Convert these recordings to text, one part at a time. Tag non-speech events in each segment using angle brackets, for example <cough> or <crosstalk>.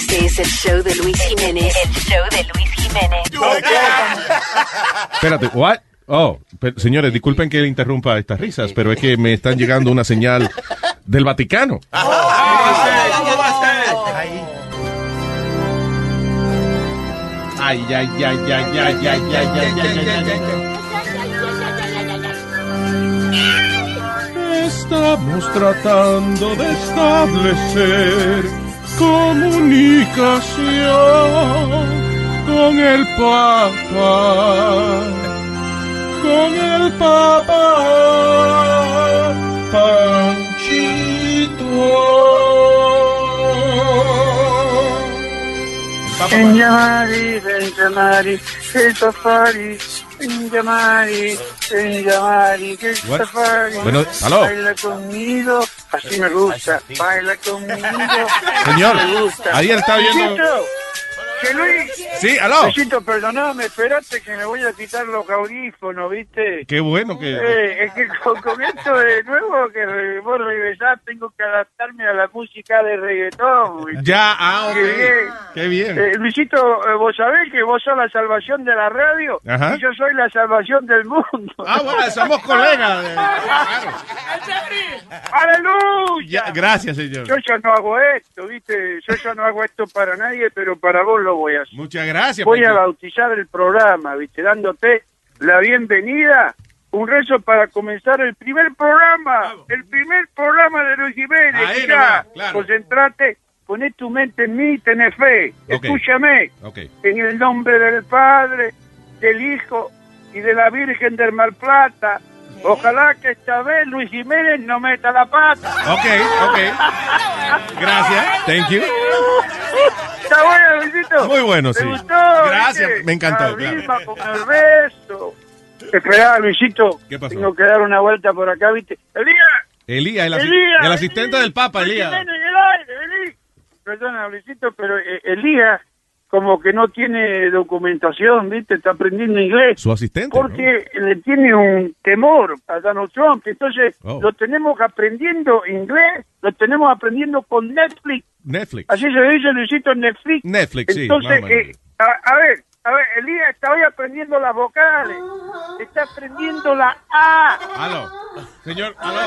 Este es el show de Luis Jiménez. El show de Luis Jiménez. Espérate, what? Oh, señores, disculpen que interrumpa estas risas, pero es que me están llegando una señal del Vaticano. Ay, ay, ay, ay, ay, ay, ay, ay, ay, ay, ay, ay. Estamos tratando de establecer comunicación con el Papa, con el Papa Panchito. Ella Mari, Benja Mari, el Papari, el What? safari. Bueno, aló. Baila conmigo, así me gusta. Baila conmigo. Señor, me gusta. ahí está viendo- Luis. Sí, aló. Luisito, perdoname, espérate que me voy a quitar los audífonos, ¿viste? Qué bueno que... Eh, es que con, con esto de nuevo que vos regresás tengo que adaptarme a la música de reggaetón. ¿viste? Ya, ah, ok. Qué bien. Qué bien. Eh, Luisito, eh, vos sabés que vos sos la salvación de la radio Ajá. y yo soy la salvación del mundo. Ah, bueno, somos colegas. eh. <laughs> ¡Aleluya! Ya, gracias, señor. Yo ya no hago esto, ¿viste? Yo ya no hago esto para nadie, pero para vos lo voy a hacer. Muchas gracias. Voy a bautizar el programa, ¿viste? Dándote la bienvenida. Un rezo para comenzar el primer programa. El primer programa de Luis Jiménez. Ahí nomás, claro. Concentrate, poné tu mente en mí, tenés fe. Escúchame. Ok. En el nombre del Padre, del Hijo y de la Virgen del Mal Plata. Ojalá que esta vez Luis Jiménez no meta la pata. Ok, ok. Gracias. Thank you. ¿Está bueno, Luisito? Muy bueno, ¿Te sí. gustó? Gracias, ¿viste? me encantó, La claro. con el beso. Esperá, Luisito. ¿Qué pasó? Tengo que dar una vuelta por acá, ¿viste? ¡Elías! Elías, el, ¡Elías! el asistente Elías, del Papa, Elías. Elías. Perdona, Luisito, pero eh, Elías como que no tiene documentación, ¿viste? Está aprendiendo inglés. Su asistente. Porque le tiene un temor a Donald Trump. Entonces, Oh. lo tenemos aprendiendo inglés, lo tenemos aprendiendo con Netflix. Netflix. Así se dice, Luisito, Netflix. Netflix, sí. Entonces, o menos. eh, a, a ver, a ver, Elías está hoy aprendiendo las vocales. Está aprendiendo la A. Aló. Señor, aló.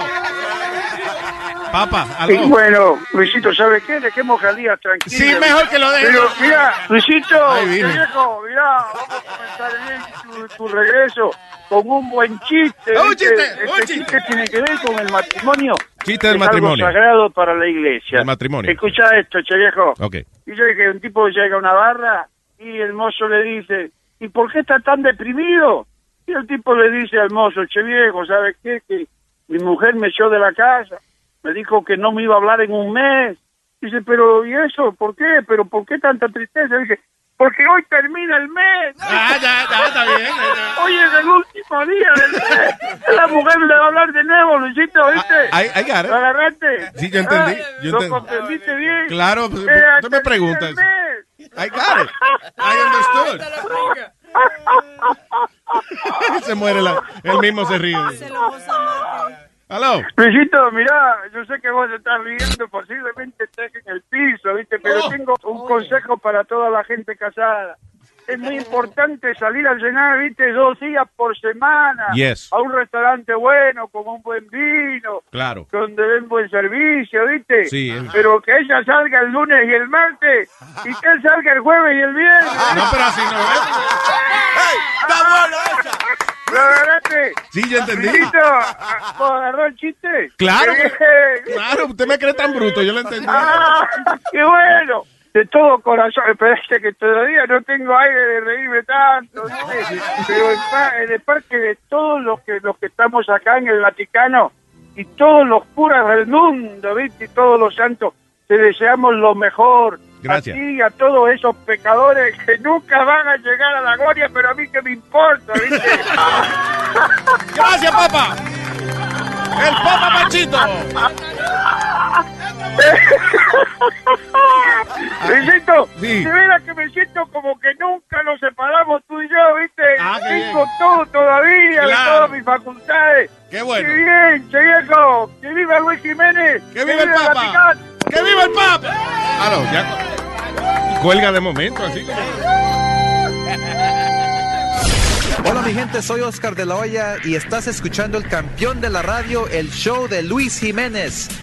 Papa, Y aló. bueno, Luisito, ¿sabe qué? Dejemos a Elías tranquilo. Sí, mejor que lo deje. Pero, mira, Luisito, vine. viejo, mira, vamos a comenzar bien tu, tu regreso con un buen chiste. Un chiste, Este un chiste. chiste tiene que ver con el matrimonio. Chiste del Es algo matrimonio. sagrado para la iglesia. El matrimonio. Escucha esto, che viejo. Ok. Y yo que un tipo llega a una barra y el mozo le dice, ¿y por qué está tan deprimido? Y el tipo le dice al mozo, che viejo, ¿sabes qué? Que mi mujer me echó de la casa, me dijo que no me iba a hablar en un mes. Dice, pero ¿y eso? ¿Por qué? ¿Pero por qué tanta tristeza? Dice, porque hoy termina el mes. Ah, ya, ya, está bien. ya. Hoy es el último día del mes. <laughs> La mujer le va a hablar de nuevo, Luisito, ¿viste? I got ¿Lo it. agarraste? Sí, yo entendí, Ah, yo ¿Lo entendí. comprendiste bien? Claro, pues, tú me preguntas. el mes. I got it. I understood. <laughs> se muere la, él mismo se ríe. Aló. Luisito, mira, yo sé que vos estás riendo, posiblemente estés en el piso, ¿viste? Pero Oh. tengo un consejo para toda la gente casada. Es muy importante salir a cenar, ¿viste? Dos días por semana. Yes. A un restaurante bueno, con un buen vino, Claro. donde den buen servicio, ¿viste? Sí, es- Pero que ella salga el lunes y el martes, y que él salga el jueves y el viernes. No, pero así no es. ¡Está buena esa! Sí, yo entendí. Luisito, ¿vos agarró el chiste? Claro, claro, usted me cree tan bruto, yo lo entendí. ¡Ah! ¡Qué bueno! De todo corazón, parece que todavía no tengo aire de reírme tanto, ¿viste? <laughs> pero en de parte de todos los que los que estamos acá en el Vaticano y todos los curas del mundo, ¿viste? Y todos los santos, te deseamos lo mejor. Gracias. A ti y a todos esos pecadores que nunca van a llegar a la gloria, pero a mí que me importa, ¿viste? <laughs> Gracias, papá. El Papa Panchito. <laughs> <laughs> Luisito, Sí. de veras que me siento como que nunca nos separamos tú y yo, ¿viste? Ah, qué Tengo bien. todo todavía, de Claro. todas mis facultades. Qué bueno. ¡Qué bien, che viejo! ¡Que viva Luis Jiménez! ¡Que viva el Papa! Vaticano! ¡Que viva el Papa! Aló, ya. cuelga de momento, así. Hola mi gente, soy Oscar de la Hoya y estás escuchando el campeón de la radio, el show de Luis Jiménez.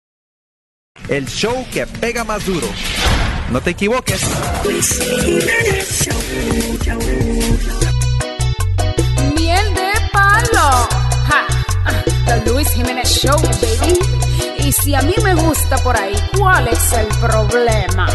El show que pega más duro. No te equivoques. Miel de palo. Ja, ah, The Luis Jiménez Show, baby. Y si a mí me gusta por ahí, ¿cuál es el problema?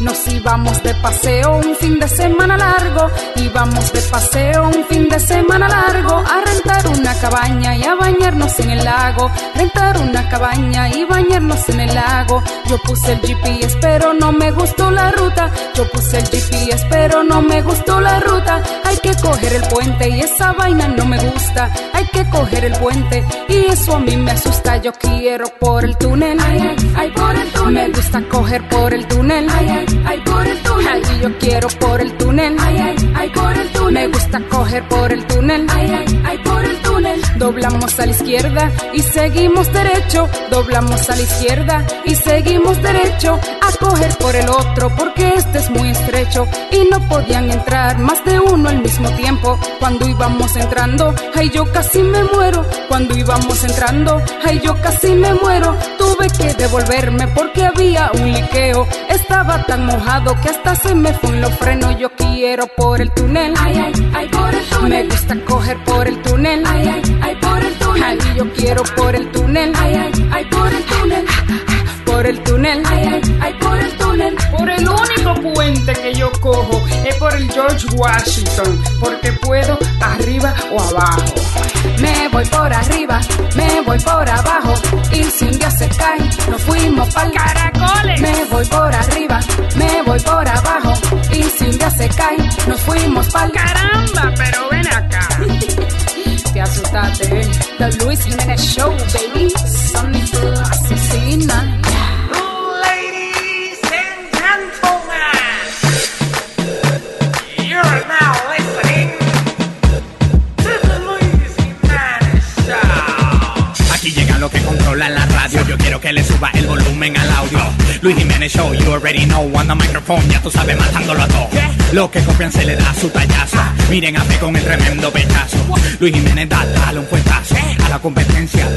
Nos íbamos de paseo un fin de semana largo, íbamos de paseo un fin de semana largo a rentar una cabaña y a bañarnos en el lago, rentar una cabaña y bañarnos en el lago. Yo puse el GPS pero no me gustó la ruta, yo puse el GPS pero no me gustó la ruta. Hay que coger el puente y esa vaina no me gusta, hay que coger el puente y eso a mí me asusta. Yo quiero por el túnel, ay, ay, ay, por el túnel. Me gusta coger por el túnel, ay, ay, ay, por el túnel. Ay, yo quiero por el túnel, ay, ay, ay, por el túnel. Me gusta coger por el túnel, ay, ay, ay, por el túnel. Doblamos a la izquierda y seguimos derecho, doblamos a la izquierda y seguimos derecho a coger por el otro porque este es muy estrecho y no podían entrar más de uno al mismo tiempo. Cuando íbamos entrando, ay, yo casi me muero. Cuando íbamos entrando, ay, yo casi me muero. Tuve que devolverme porque había un liqueo. Estaba tan mojado que hasta se me fue los frenos. Yo quiero por el túnel, ay, ay, ay, por el túnel. Me gusta coger por el túnel, ay, ay, ay, por el túnel. Ay, yo quiero por el túnel, ay, ay, ay, por el túnel. Por el túnel, ay, George Washington, porque puedo arriba o abajo. Me voy por arriba, me voy por abajo, y si un día se cae, nos fuimos pa'l caracoles. Me voy por arriba, me voy por abajo, y si un día se cae, nos fuimos pa'l caramba, pero ven acá. <laughs> Te asustaste, ¿eh? The Luis Jiménez Show, baby. Sonny Asesina. Los que controlan la radio. Yo quiero que le suba el volumen al audio. Luis Jiménez Show, you already know. On the microphone, ya tú sabes, matándolo a todo. Los que copian se le da su tallazo. Miren a Fe con el tremendo pechazo. Luis Jiménez da, dale un fuetazo a la competencia.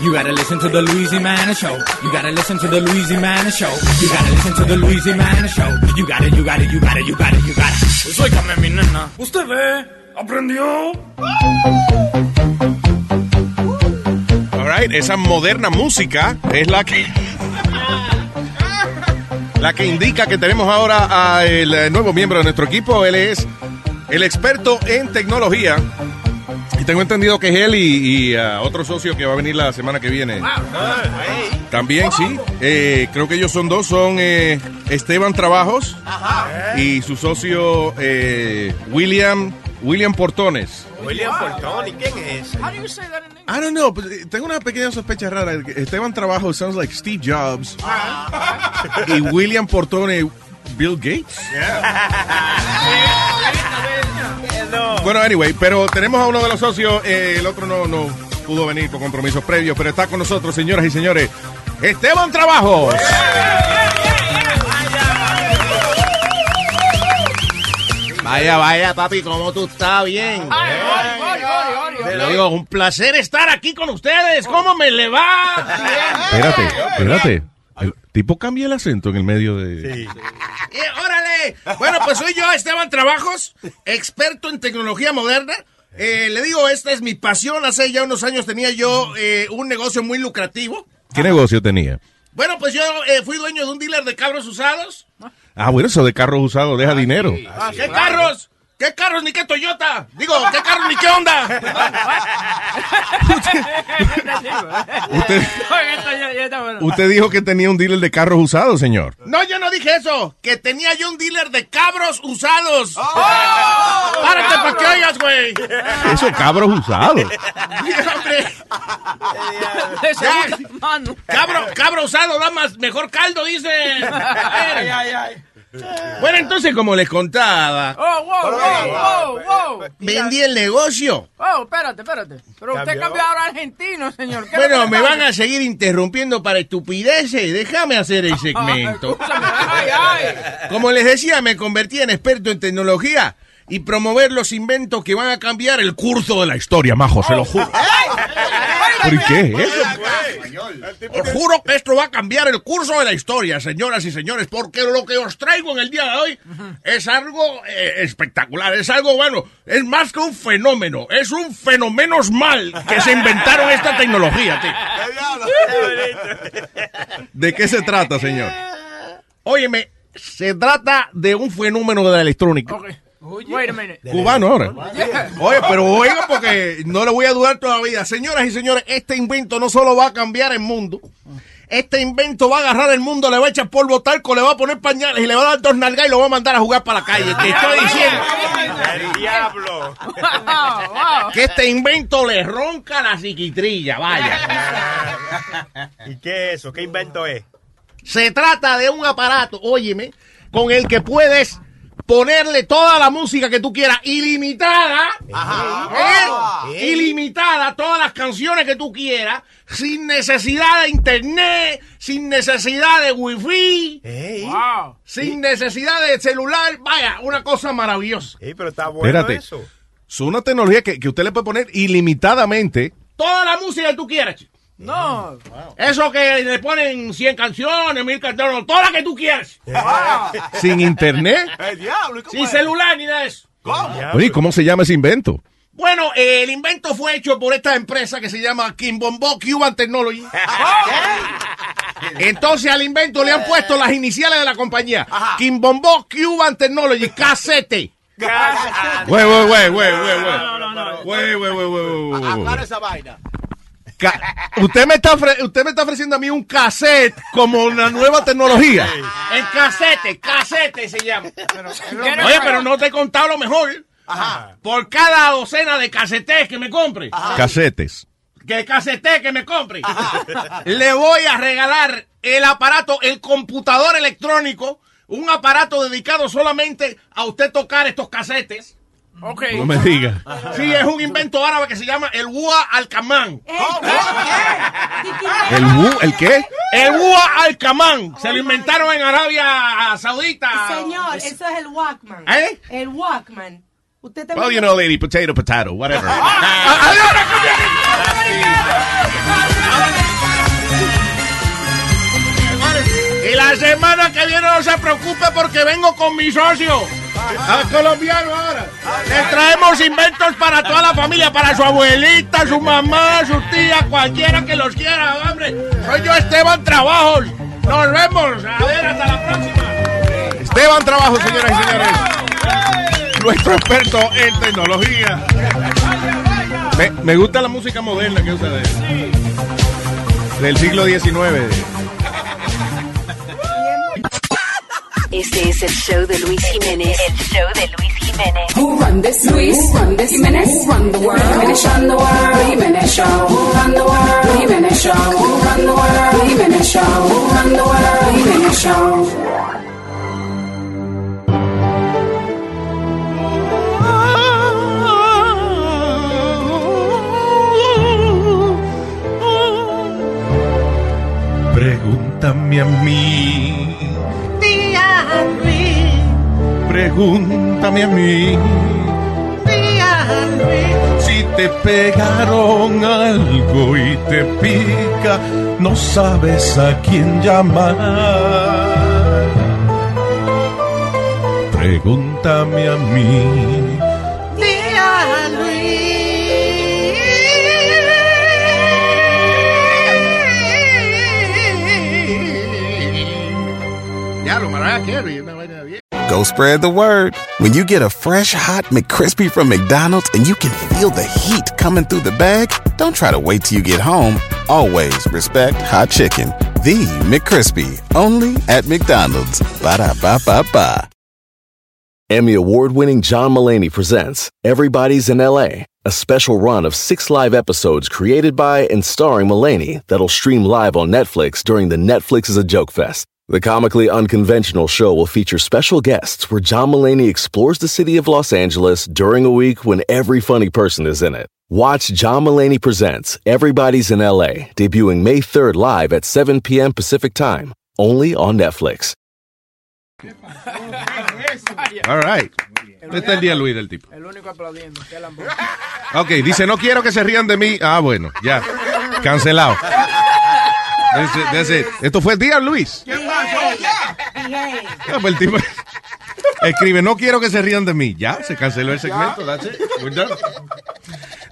You gotta listen to the Luis Jimenez Show. You gotta listen to the Luis Jimenez Show. You gotta listen to the Luis Jimenez Show. You gotta, you gotta, you gotta, you gotta, you gotta. Pues óigame, mi nena. ¿Usted ve? ¿Aprendió? Alright, esa moderna música es la que la que indica que tenemos ahora al eh, nuevo miembro de nuestro equipo. Él es el experto en tecnología. Y tengo entendido que es él y, y, uh, otro socio que va a venir la semana que viene. También, sí. Eh, creo que ellos son dos. Son eh, Esteban Trabajos y su socio eh, William, William Portones. William Portoni, ¿quién es ese? I don't know, eh, tengo una pequeña sospecha rara. Esteban Trabajo sounds like Steve Jobs. y William Portone, Bill Gates. Bueno, anyway, pero tenemos a uno de los socios, eh, el otro no, no pudo venir por compromisos previos, pero está con nosotros, señoras y señores, Esteban Trabajos. Vaya, vaya, papi, ¿cómo tú estás? Bien. Te lo digo, un placer estar aquí con ustedes. ¿Cómo me le va? Espérate, espérate. El tipo cambia el acento en el medio de... Eh, órale, Bueno, pues soy yo, Esteban Trabajos, experto en tecnología moderna. Eh, le digo, esta es mi pasión. Hace ya unos años tenía yo eh, un negocio muy lucrativo. ¿Qué negocio tenía? Bueno, pues yo eh, fui dueño de un dealer de cabros usados. Ah, bueno, eso de carros usados deja dinero. ¿Qué carros? ¿Qué carros ni qué Toyota? Digo, ¿qué carros ni qué onda? <laughs> Usted, usted dijo que tenía un dealer de carros usados, señor. No, yo no dije eso. Que tenía yo un dealer de cabros usados. Párate para que oigas, güey. Eso, cabros usados. Hombre. Ya. Cabro, cabro usado da más, mejor caldo, dice. <laughs> Bueno, entonces, como les contaba, Oh, wow, wow, wow, wow. vendí el negocio. Oh, espérate, espérate. Pero usted Cambió. ahora a argentino, señor. ¿Qué es lo Bueno, me van a seguir interrumpiendo para estupideces. Déjame hacer el <laughs> segmento. Ay, ay. Como les decía, me convertí en experto en tecnología y promover los inventos que van a cambiar el curso de la historia, majo, se lo juro. ¿Por qué eso? Os juro que esto va a cambiar el curso de la historia, señoras y señores, porque lo que os traigo en el día de hoy es algo eh, espectacular, es algo bueno, es más que un fenómeno, es un fenómenos mal que se inventaron esta tecnología, tío. ¿De qué se trata, señor? Óyeme, se trata de un fenómeno de la electrónica. Wait a minute. Cubano ahora. Yeah. Oye, pero oiga, porque no le voy a dudar todavía. Señoras y señores, este invento no solo va a cambiar el mundo. Este invento va a agarrar el mundo, le va a echar polvo talco, le va a poner pañales y le va a dar dos nalgas y lo va a mandar a jugar para la calle. Te estoy diciendo El diablo. que este invento le ronca la psiquitrilla, vaya. ¿Y qué es eso? ¿Qué invento es? Se trata de un aparato, óyeme, con el que puedes ponerle toda la música que tú quieras, ilimitada, ¿eh? ilimitada, todas las canciones que tú quieras, sin necesidad de internet, sin necesidad de wifi, Wow. sin necesidad de celular, vaya, una cosa maravillosa. Sí, pero está bueno Espérate. eso. Es una tecnología que, que usted le puede poner ilimitadamente. Toda la música que tú quieras. chico. No. Eso que le ponen 100 canciones, 1000 canciones, todas las que tú quieras. <laughs> sin internet. <laughs> El diablo. ¿y cómo Sin es? celular ni nada de eso. Oye, ¿cómo se llama ese invento? Bueno, eh, el invento fue hecho por esta empresa que se llama Kimbombo Cuban Technology. <laughs> Entonces al invento le han puesto las iniciales de la compañía. Kimbombo Cuban Technology, casete. Güey, güey, güey, güey, güey, güey. Güey, güey, güey, güey, güey, güey, güey. Aclara esa vaina. Ca- Usted me, está usted me está ofreciendo a mí un cassette como una nueva tecnología. En casete, casete se llama. Oye, pero no te he contado lo mejor. Por cada docena de casetes que me compre, Casetes. que casete que me compre, le voy a regalar el aparato, el computador electrónico, un aparato dedicado solamente a usted tocar estos casetes. Ok. No me diga. Sí, es un invento árabe que se llama el Wua Alcamán. ¿El, wu- ¿El qué? El Wua Alcamán. Se lo inventaron en Arabia Saudita. Señor, eso es el Walkman. ¿Eh? El Walkman. Usted también. Well, you know, lady, potato, potato, whatever. Y la semana que viene no se preocupe porque vengo con mi socio. Al colombiano ahora. Le traemos inventos para toda la familia, para su abuelita, su mamá, su tía, cualquiera que los quiera, hombre. Soy yo Esteban Trabajos. Nos vemos. A ver, hasta la próxima. Esteban Trabajo, señoras y señores. Nuestro experto en tecnología. Me, me gusta la música moderna que usa de, del siglo XIX. Es el show de Luis Jiménez. El show de Luis Jiménez. Who run this Luis? Who run this Jimenez? Who run the world? Jimenez run the world. Jimenez show. Who run the world? Jimenez show. Who run the world? Jimenez show. Who run the world? Jimenez show. Pregúntame a mí. Pregúntame a mí. Si te pegaron algo y te pica, no sabes a quién llamar. Pregúntame a mí. Carey. Go spread the word. When you get a fresh hot McCrispy from McDonald's and you can feel the heat coming through the bag, don't try to wait till you get home. Always respect hot chicken. The McCrispy, only at McDonald's. Ba da ba ba ba. Emmy award winning John Mullaney presents Everybody's in LA, a special run of six live episodes created by and starring Mullaney that'll stream live on Netflix during the Netflix is a Joke Fest. The comically unconventional show will feature special guests where John Mullaney explores the city of Los Angeles during a week when every funny person is in it. Watch John Mullaney Presents Everybody's in LA, debuting May 3rd live at 7 p.m. Pacific Time, only on Netflix. All right. Este es el día Luis del tipo. El único aplaudiendo. Ok, dice, no quiero que se rían de mí. Ah, bueno, ya. Cancelado. That's it, that's it. Esto fue el día Luis. Pues el tipo escribe, no quiero que se rían de mí. Ya, se canceló el segmento. That's it. We're done.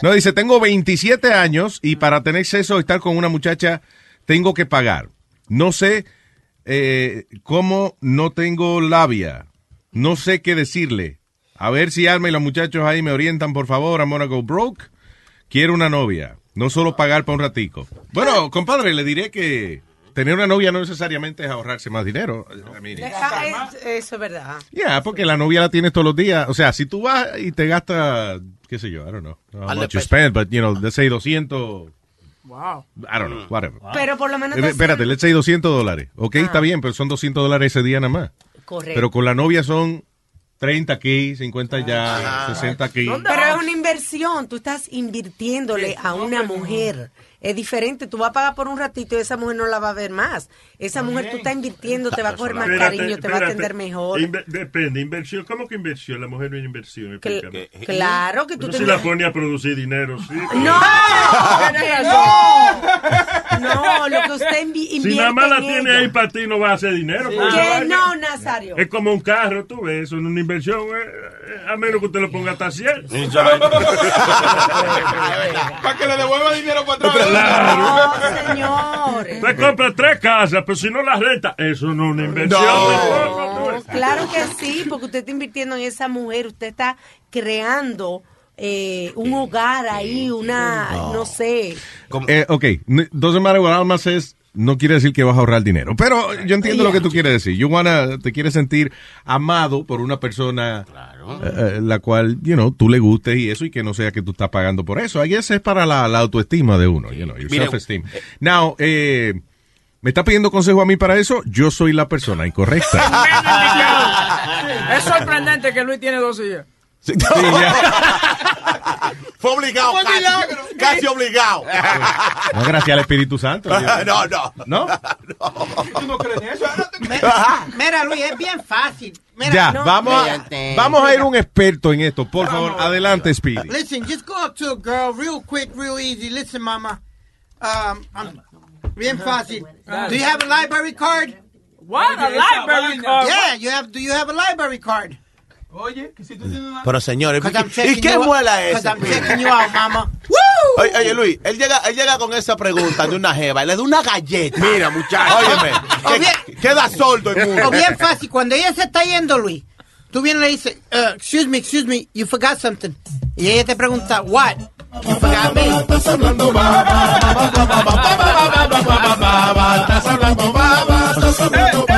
No, dice, tengo 27 años y para tener sexo o estar con una muchacha tengo que pagar. No sé eh, cómo no tengo labia. No sé qué decirle. A ver si Alma y los muchachos ahí me orientan, por favor. I'm gonna go broke. Quiero una novia. No solo pagar para un ratico. Bueno, compadre, le diré que tener una novia no necesariamente es ahorrarse más dinero. I mean, Ah, es- Eso es verdad. Yeah, porque la novia la tienes todos los días. O sea, si tú vas y te gastas, qué sé yo, I don't know, how much you spend, but, you know, let's say 200, Wow. I don't know, whatever. Pero por lo menos... Eh, te- Espérate, let's say 200 dólares. Ok, está bien, pero son 200 dólares ese día nada más. Correcto. Pero con la novia son 30 aquí, 50 ya, 60 aquí. Pero es una inversión, tú estás invirtiéndole a una mujer. Es diferente, tú vas a pagar por un ratito y esa mujer no la va a ver más. Esa mujer tú estás invirtiendo, te va a coger más Espérate, cariño, te va a atender mejor. Inve- depende, inversión. ¿Cómo que inversión? La mujer no es inversión. Cl- explícame. claro que tú te si la pone a producir dinero, sí. No, no, lo que usted invi- invierte Si nada más la en tiene ella. ahí para ti, no va a hacer dinero. Sí. porque Que no, Nazario. Es como un carro, tú ves, eso no es una inversión, eh, eh, a menos que usted lo ponga hasta 100. <laughs> Para que le devuelva dinero para atrás. Claro. señor. Usted compra tres casas, pero si no las renta, eso no es una inversión. ves. Claro que sí, porque usted está invirtiendo en esa mujer, usted está creando eh, un hogar ahí, una, no, sé. Eh, ok, doesn't matter what Alma says, no quiere decir que vas a ahorrar dinero. Pero yo entiendo lo que tú quieres decir. You wanna, te quieres sentir amado por una persona eh, eh, la cual, you know, tú le gustes y eso y que no sea que tú estás pagando por eso. Ahí ese es para la, la autoestima de uno, you know, your self-esteem. Now, eh, ¿me está pidiendo consejo a mí para eso? Yo soy la persona incorrecta. <laughs> Es sorprendente que Luis tiene dos hijas. <laughs> Fue obligado, Fue casi, milagro. casi obligado. No, gracias al Espíritu Santo. <laughs> no, no. ¿No? <laughs> ¿Tú no crees en eso? Mira, Luis, es bien fácil. Mira, ya, no, vamos, a, vamos a ir un experto en esto. Por favor, adelante, Speedy. Listen, just go up to a girl real quick, real easy. Listen, mama. Um, I'm, bien fácil. Do you have a library card? What? A library card? Yeah, you have. Do you have a library card? Oye, que si tú tienes una... Pero señores, ¿y qué muela es. Oye, oye, Luis, él llega, él llega con esa pregunta de una jeva y le da una galleta. Mira, muchacho. Óyeme, O que- bien- queda sordo el mundo. O bien fácil, cuando ella se está yendo, Luis, tú vienes y le dices, uh, excuse me, excuse me, you forgot something. Y ella te pregunta, what? You forgot me. Eh,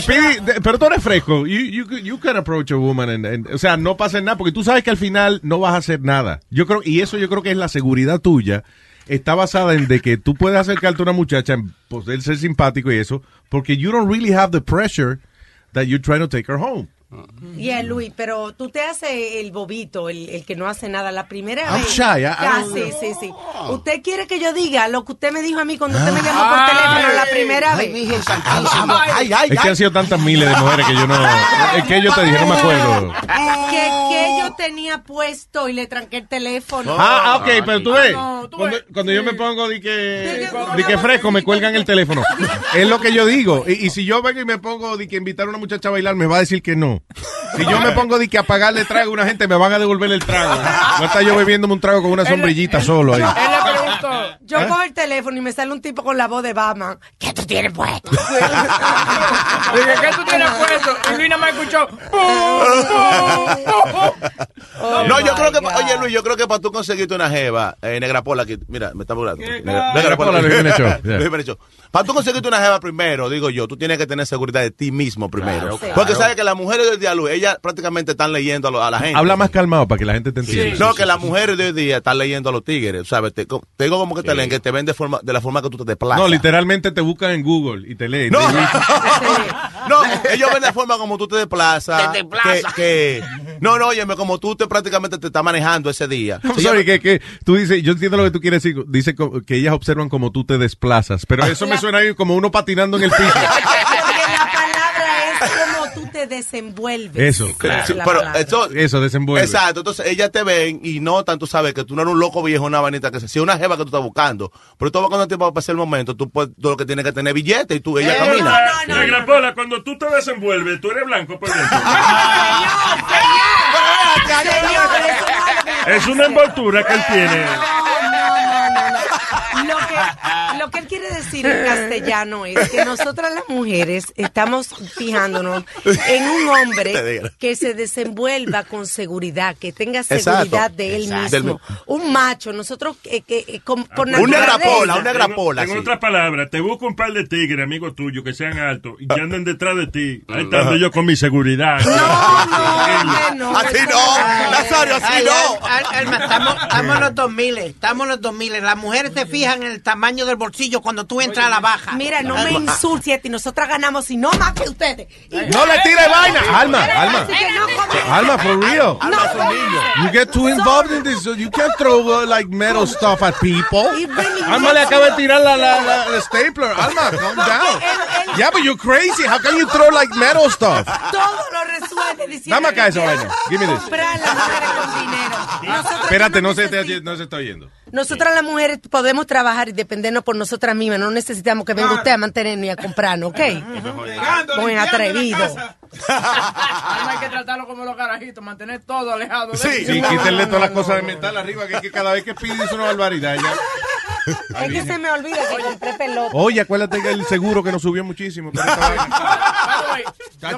Speedy, de- pero tú eres fresco. You, you, you can approach a woman. and- and- o sea, no pasa nada, porque tú sabes que al final no vas a hacer nada. Yo creo, y eso yo creo que es la seguridad tuya. Está basada en de que tú puedes acercarte a una muchacha, en poder ser simpático y eso, porque you don't really have the pressure that you're trying to take her home. Y yeah, Luis, pero tú te haces el bobito, el, el que no hace nada. La primera I'm vez. shy, I- I Ah, sí, sí, sí. Usted quiere que yo diga lo que usted me dijo a mí cuando usted me llamó por teléfono la primera vez. Es que han sido tantas miles de mujeres que yo no. Es que yo te dije, no me acuerdo. que, que yo tenía puesto y le tranqué el teléfono. Ah, ah, ok, pero tú ves, No, tú cuando, ves. cuando yo me pongo de que, de que fresco, me cuelgan el teléfono. Es lo que yo digo. Y, y si yo vengo y me pongo de que invitar a una muchacha a bailar, me va a decir que no. Si yo me pongo de que apagarle trago a una gente, me van a devolver el trago. No está yo bebiéndome un trago con una sombrillita solo ahí. Yo ¿Eh? cojo el teléfono y me sale un tipo con la voz de Batman. ¿Qué tú tienes puesto? <laughs> Dije, ¿qué tú tienes puesto? Y Luis nada más escuchó. no, yo creo que, oye Luis, yo creo que para tú conseguirte una jeva, eh, negra pola, aquí, mira, me está burlando. Negra, Negra Pola, Luis. <laughs> Luis. Para tú conseguirte una jeva primero, digo yo, tú tienes que tener seguridad de ti mismo primero. Claro, Porque claro. sabes que las mujeres de hoy día, Luis, ellas prácticamente están leyendo a, lo- a la gente. Habla más calmado para que la gente te entienda. No, que las mujeres de hoy día están leyendo a los tigres, ¿sabes? Te digo como que te leen, que te ven de, forma, de la forma que tú te desplazas. No, literalmente te buscan en Google y te leen. No, <laughs> <laughs> no, ellos ven de forma como tú te desplazas. Te desplazas. Que, que- no, no, óyeme, como tú te prácticamente te estás manejando ese día. <laughs> Se sorry, que, que tú dices, yo entiendo lo que tú quieres decir, dice que ellas observan como tú te desplazas, pero eso me suena ahí como uno patinando en el piso. Te desenvuelves. Eso, claro. Pero eso, Eso, desenvuelve. Exacto, entonces ellas te ven y notan, tú sabes, que tú no eres un loco viejo, una vanita que se si una jeva que tú estás buscando, pero tú estás buscando tiempo para pasar el momento, tú, puedes- tú lo que tienes que tener billete y tú, ella Eh, camina. Negra Pola, cuando tú te desenvuelves, tú eres blanco por dentro. <laughs> Es una envoltura que él tiene. Lo que, lo que él quiere decir en castellano es que nosotras las mujeres estamos fijándonos en un hombre que se desenvuelva con seguridad, que tenga Exacto. seguridad de él Exacto. mismo. Un macho, nosotros que, que- que con- por Un negra naturaleza- pola, un negra pola, En sí. otras palabras, te busco un par de tigres, amigos tuyos, que sean altos y que anden detrás de ti. Ahí estando yo con mi seguridad. Así no, Nazario, así Ay, no. ay, ay, Alma, estamos, estamos en los 2000, estamos en los 2000. Las mujeres se fijan en el tamaño del bolsillo cuando tú entras a la baja. Mira, no me insultes, y nosotras ganamos y no más que ustedes. No le tire vaina. Alma, Alma. No Alma, for real. Niño. You get too involved in this. You can't throw uh, like metal stuff at people. Alma le acaba de tirar la, la, la, la stapler. Alma, calm down. Yeah, but you're crazy. How can you throw like metal stuff? Todo lo resuelve diciendo Dame acá esa vaina. Give me this. comprar las mujeres con dinero. Espérate, no se, te, no se está oyendo. Nosotras las mujeres podemos trabajar y dependernos por nosotras mismas. No necesitamos que venga usted a mantenernos y a comprarnos, ¿ok? Buen atrevido. Además <laughs> hay que tratarlo como los carajitos, mantener todo alejado de Sí, sí quítenle todas las cosas de metal arriba, que cada vez que pide es una barbaridad. Ya. Es que se me olvida que compré pelota. Oye, acuérdate que el seguro que nos subió muchísimo. lo,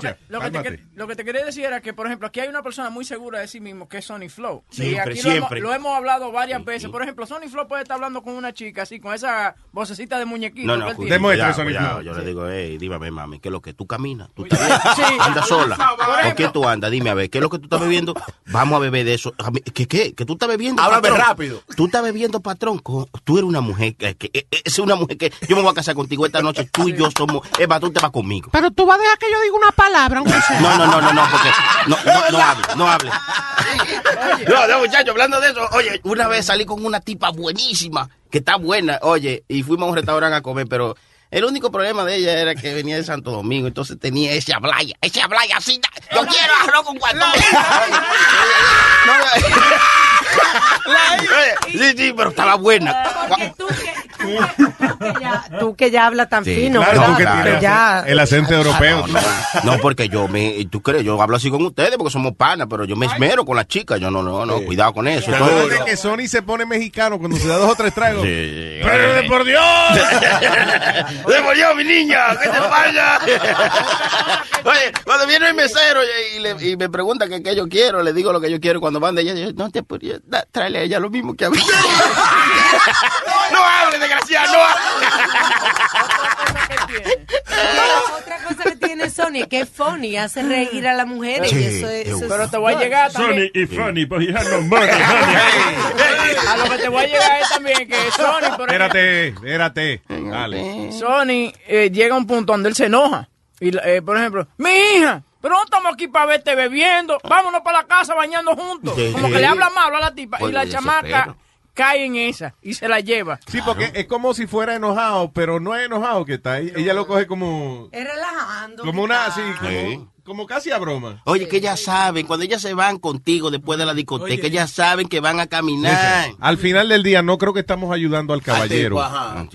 que, lo, que te, cálmate. que- lo que te quería decir era que, por ejemplo, aquí hay una persona muy segura de sí mismo que es Sony Flow. y Siempre, aquí lo hemos, siempre. lo hemos hablado varias veces. Por ejemplo, Sony Flow puede estar hablando con una chica así, con esa vocecita de muñequito. No, que no, cuidado, cuidado, Sonic cuidado. Flow. Yo le digo, hey, dígame, mami, ¿qué es lo que tú caminas? ¿Tú estás. ¿Andas sola? Por ¿Con quién tú andas? Dime, a ver, ¿qué es lo que tú estás bebiendo? Vamos a beber de eso. ¿Qué, qué? ¿Que tú estás bebiendo, Háblame patrón? rápido. Tú estás bebiendo, patrón. Tú eres una mujer que, que- eh, es una mujer que yo me voy a casar contigo esta noche. Tú y yo somos... Eva, tú te vas conmigo. Pero tú vas a dejar que yo diga una palabra, aunque sea. No, no, no, no, no, porque no, no, no hable, no hable. No, no, muchacho, hablando de eso, oye, una vez salí con una tipa buenísima, que está buena, oye, y fuimos a un restaurante a comer, pero el único problema de ella era que venía de Santo Domingo, entonces tenía ese ablaya, ese ablaya así, yo quiero arroz con guatón. Oye, <laughs> Sí, sí, pero estaba buena. Tú que ya, tú que ya hablas tan Sí, fino, Claro, ¿verdad? tú que Pero tienes ya, el acento europeo. No, no, porque yo me, tú crees, yo hablo así con ustedes porque somos panas, pero yo me esmero con las chicas, yo no, no, no, cuidado con eso. Acuérdate Entonces- que Sony se pone mexicano cuando se da dos o tres tragos. Sí, Pero de por Dios. <laughs> ¡De por Dios, mi niña! ¿Qué te pasa? <laughs> Oye, cuando viene el mesero y, le- y me pregunta que qué yo quiero, le digo lo que yo quiero. Cuando van de ella, yo, no te podría tráele a ella lo mismo que a mí. <laughs> <laughs> no hable, desgraciado, no hable. otra cosa que tiene Sony es que es funny, hace reír a las mujeres. y eso es, Pero te voy a llegar también. Sony y Funny, pues ya no money, honey. A lo que te voy a llegar es también que <laughs> Sony, por ejemplo, Espérate, espérate. Dale. Sony eh, llega a un punto donde él se enoja. Y, eh, por ejemplo, mi hija, pero no estamos aquí para verte bebiendo. Vámonos para la casa bañando juntos. Sí. Como que le habla malo a la tipa. Y la chamaca. Cae en esa y se la lleva. Sí, porque es como si fuera enojado, pero no es enojado que está. Ella ella lo coge como, Es relajando. como una así, como, Sí. como casi a broma. Oye, que ellas saben, cuando ellas se van contigo después de la discoteca, ellas saben que van a caminar. Listen, al final del día no creo que estamos ayudando al caballero. Ajá.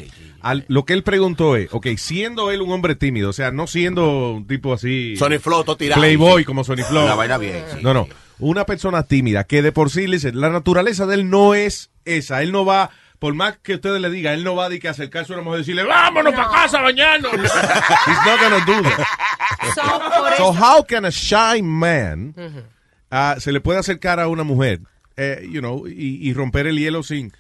Al- lo que él preguntó es, ok, siendo él un hombre tímido, o sea, no siendo un tipo así... Sony Flow, todo tirado. Playboy como Sony Flow. Una vaina bien, sí. No, no. Una persona tímida que de por sí, listen, la naturaleza de él no es esa. Él no va, por más que ustedes le digan, él no va de que acercarse a una mujer y decirle, vámonos para casa bañarnos. <laughs> He's not gonna do that. So, So how can a shy man ah, se le puede acercar a una mujer, eh, you know, y, y romper el hielo sin,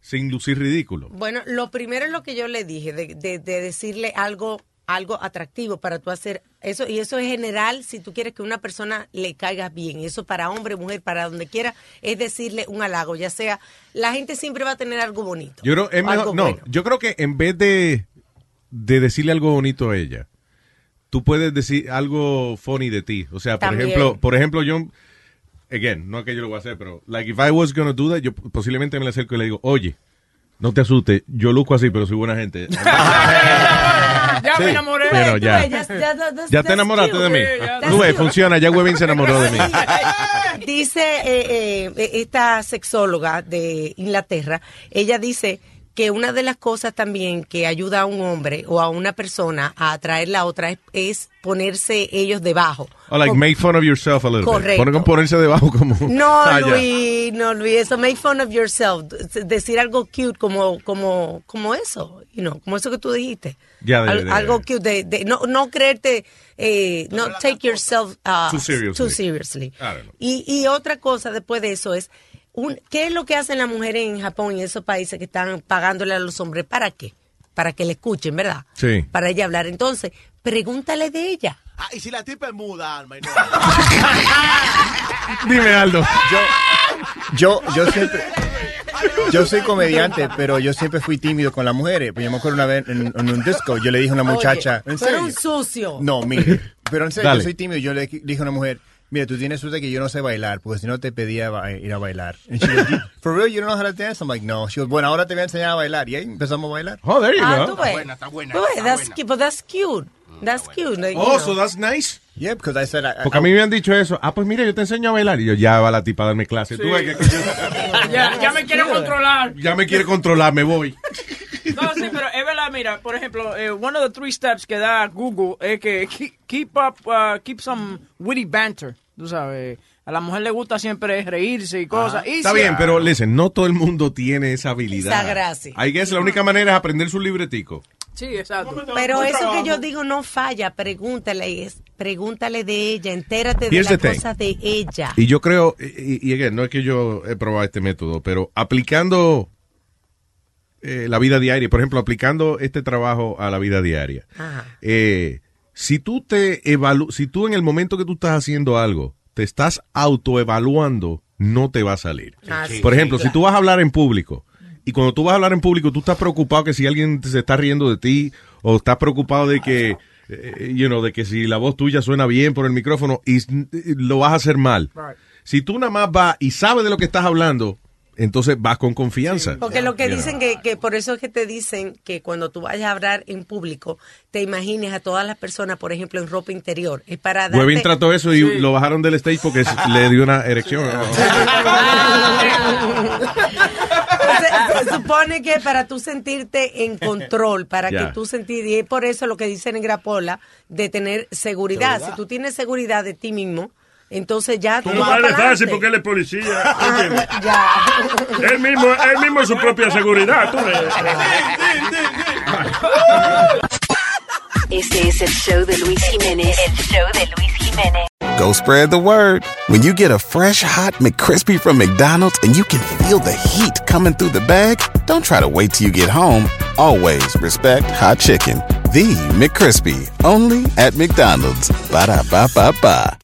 sin lucir ridículo? Bueno, lo primero es lo que yo le dije, de, de- de decirle algo algo atractivo para tú hacer eso y eso es general si tú quieres que una persona le caiga bien eso para hombre mujer para donde quiera es decirle un halago ya sea la gente siempre va a tener algo bonito Yo creo, es mejor- no, bueno. yo creo que en vez de, de decirle algo bonito a ella, tú puedes decir algo funny de ti. O sea, por También. ejemplo, por ejemplo, yo, again, no es que yo lo voy a hacer, pero, like, if I was gonna do that, yo posiblemente me le acerco y le digo, oye, no te asustes, yo luzco así, pero soy buena gente. <laughs> <laughs> Ya Sí. me enamoré. Pero ya. Ya, ya, ya, te enamoraste de mí. Tú ves, funciona, ya Webin se enamoró de mí. <laughs> Dice eh, eh, esta sexóloga de Inglaterra, ella dice que una de las cosas también que ayuda a un hombre o a una persona a atraer la otra es, es ponerse ellos debajo. O like, make fun of yourself a little Correcto. bit. Poner- ponerse debajo como... <laughs> No, <laughs> Ah, ya. Luis, no, Luis, eso make fun of yourself, decir algo cute como como como eso, you know, como eso que tú dijiste. Ya, de- Al- de- algo cute de, de- no no creerte eh, no take yourself uh, Too seriously. too seriously. I don't know. Y, y otra cosa después de eso es, un, ¿qué es lo que hacen las mujeres en Japón y en esos países que están pagándole a los hombres? ¿Para qué? Para que le escuchen, ¿verdad? Sí. Para ella hablar. Entonces, pregúntale de ella. Ah, y si la tipa es muda, Alma, y no. <laughs> Dime, Aldo. Yo, yo siempre, yo soy comediante, pero yo siempre fui tímido con las mujeres. Pues yo me acuerdo una vez en, en un disco, yo le dije a una muchacha, Oye, ¿en serio? un sucio. No, mire, pero en serio, Dale. yo soy tímido. Yo le dije a una mujer, mira, tú tienes suerte que yo no sé bailar, porque si no te pedía ir a bailar. And she goes, For real, you don't know how to dance? I'm like, no. She goes, bueno, ahora te voy a enseñar a bailar. Y ahí empezamos a bailar. Oh, there you Ah, go. tú ves. buena, está buena, Tú está that's, buena. cute, but that's cute. That's cute. like, you Oh, know. so that's nice. Yeah, because I said, I, Porque a mí me han dicho eso. Ah, pues mira, yo te enseño a bailar. Y yo, ya va la tipa a darme clase. Tú ves que- que <laughs> yo- Ya, ya me quiere controlar. ya me quiere controlar, me voy. <laughs> Es verdad, mira, por ejemplo, eh, one of the three steps que da Google es que keep, up, uh, keep some witty banter, tú sabes. A la mujer le gusta siempre reírse y cosas. y Está si- bien, pero listen, no todo el mundo tiene esa habilidad. Esa gracia. I guess la única manera es aprender su libretico. Sí, exacto. Pero eso que yo digo no falla. Pregúntale, es, pregúntale de ella, entérate de las cosas de ella. Y yo creo, y, y again, no es que yo he probado este método, pero aplicando eh, la vida diaria, por ejemplo, aplicando este trabajo a la vida diaria, Ajá. eh, si tú te evalu si tú en el momento que tú estás haciendo algo, te estás autoevaluando, no te va a salir. Ah, sí, Por sí, ejemplo, si tú vas a hablar en público y cuando tú vas a hablar en público, tú estás preocupado que si alguien se está riendo de ti o estás preocupado de que, eh, you know, de que si la voz tuya suena bien por el micrófono y lo vas a hacer mal. Si tú nada más vas y sabes de lo que estás hablando, entonces vas con confianza. Porque lo que dicen que, que por eso es que te dicen que cuando tú vayas a hablar en público, te imagines a todas las personas, por ejemplo, en ropa interior. Es para darte... Webin trató eso y lo bajaron del stage porque le dio una erección. <laughs> <laughs> se, se supone que para tú sentirte en control, para que tú sentir, y es por eso lo que dice Negra Pola, de tener seguridad. Seguridad. Si tú tienes seguridad de ti mismo, entonces ya tú Pero vas no es fácil porque él es policía. <laughs> Ya. Él mismo, él mismo es su propia seguridad. ¿tú ves? Este es el show de Luis Jiménez. El show de Luis Jiménez. Go spread the word. When you get a fresh hot McCrispy from McDonald's and you can feel the heat coming through the bag, don't try to wait till you get home. Always respect hot chicken. The McCrispy, only at McDonald's. Ba da ba ba ba.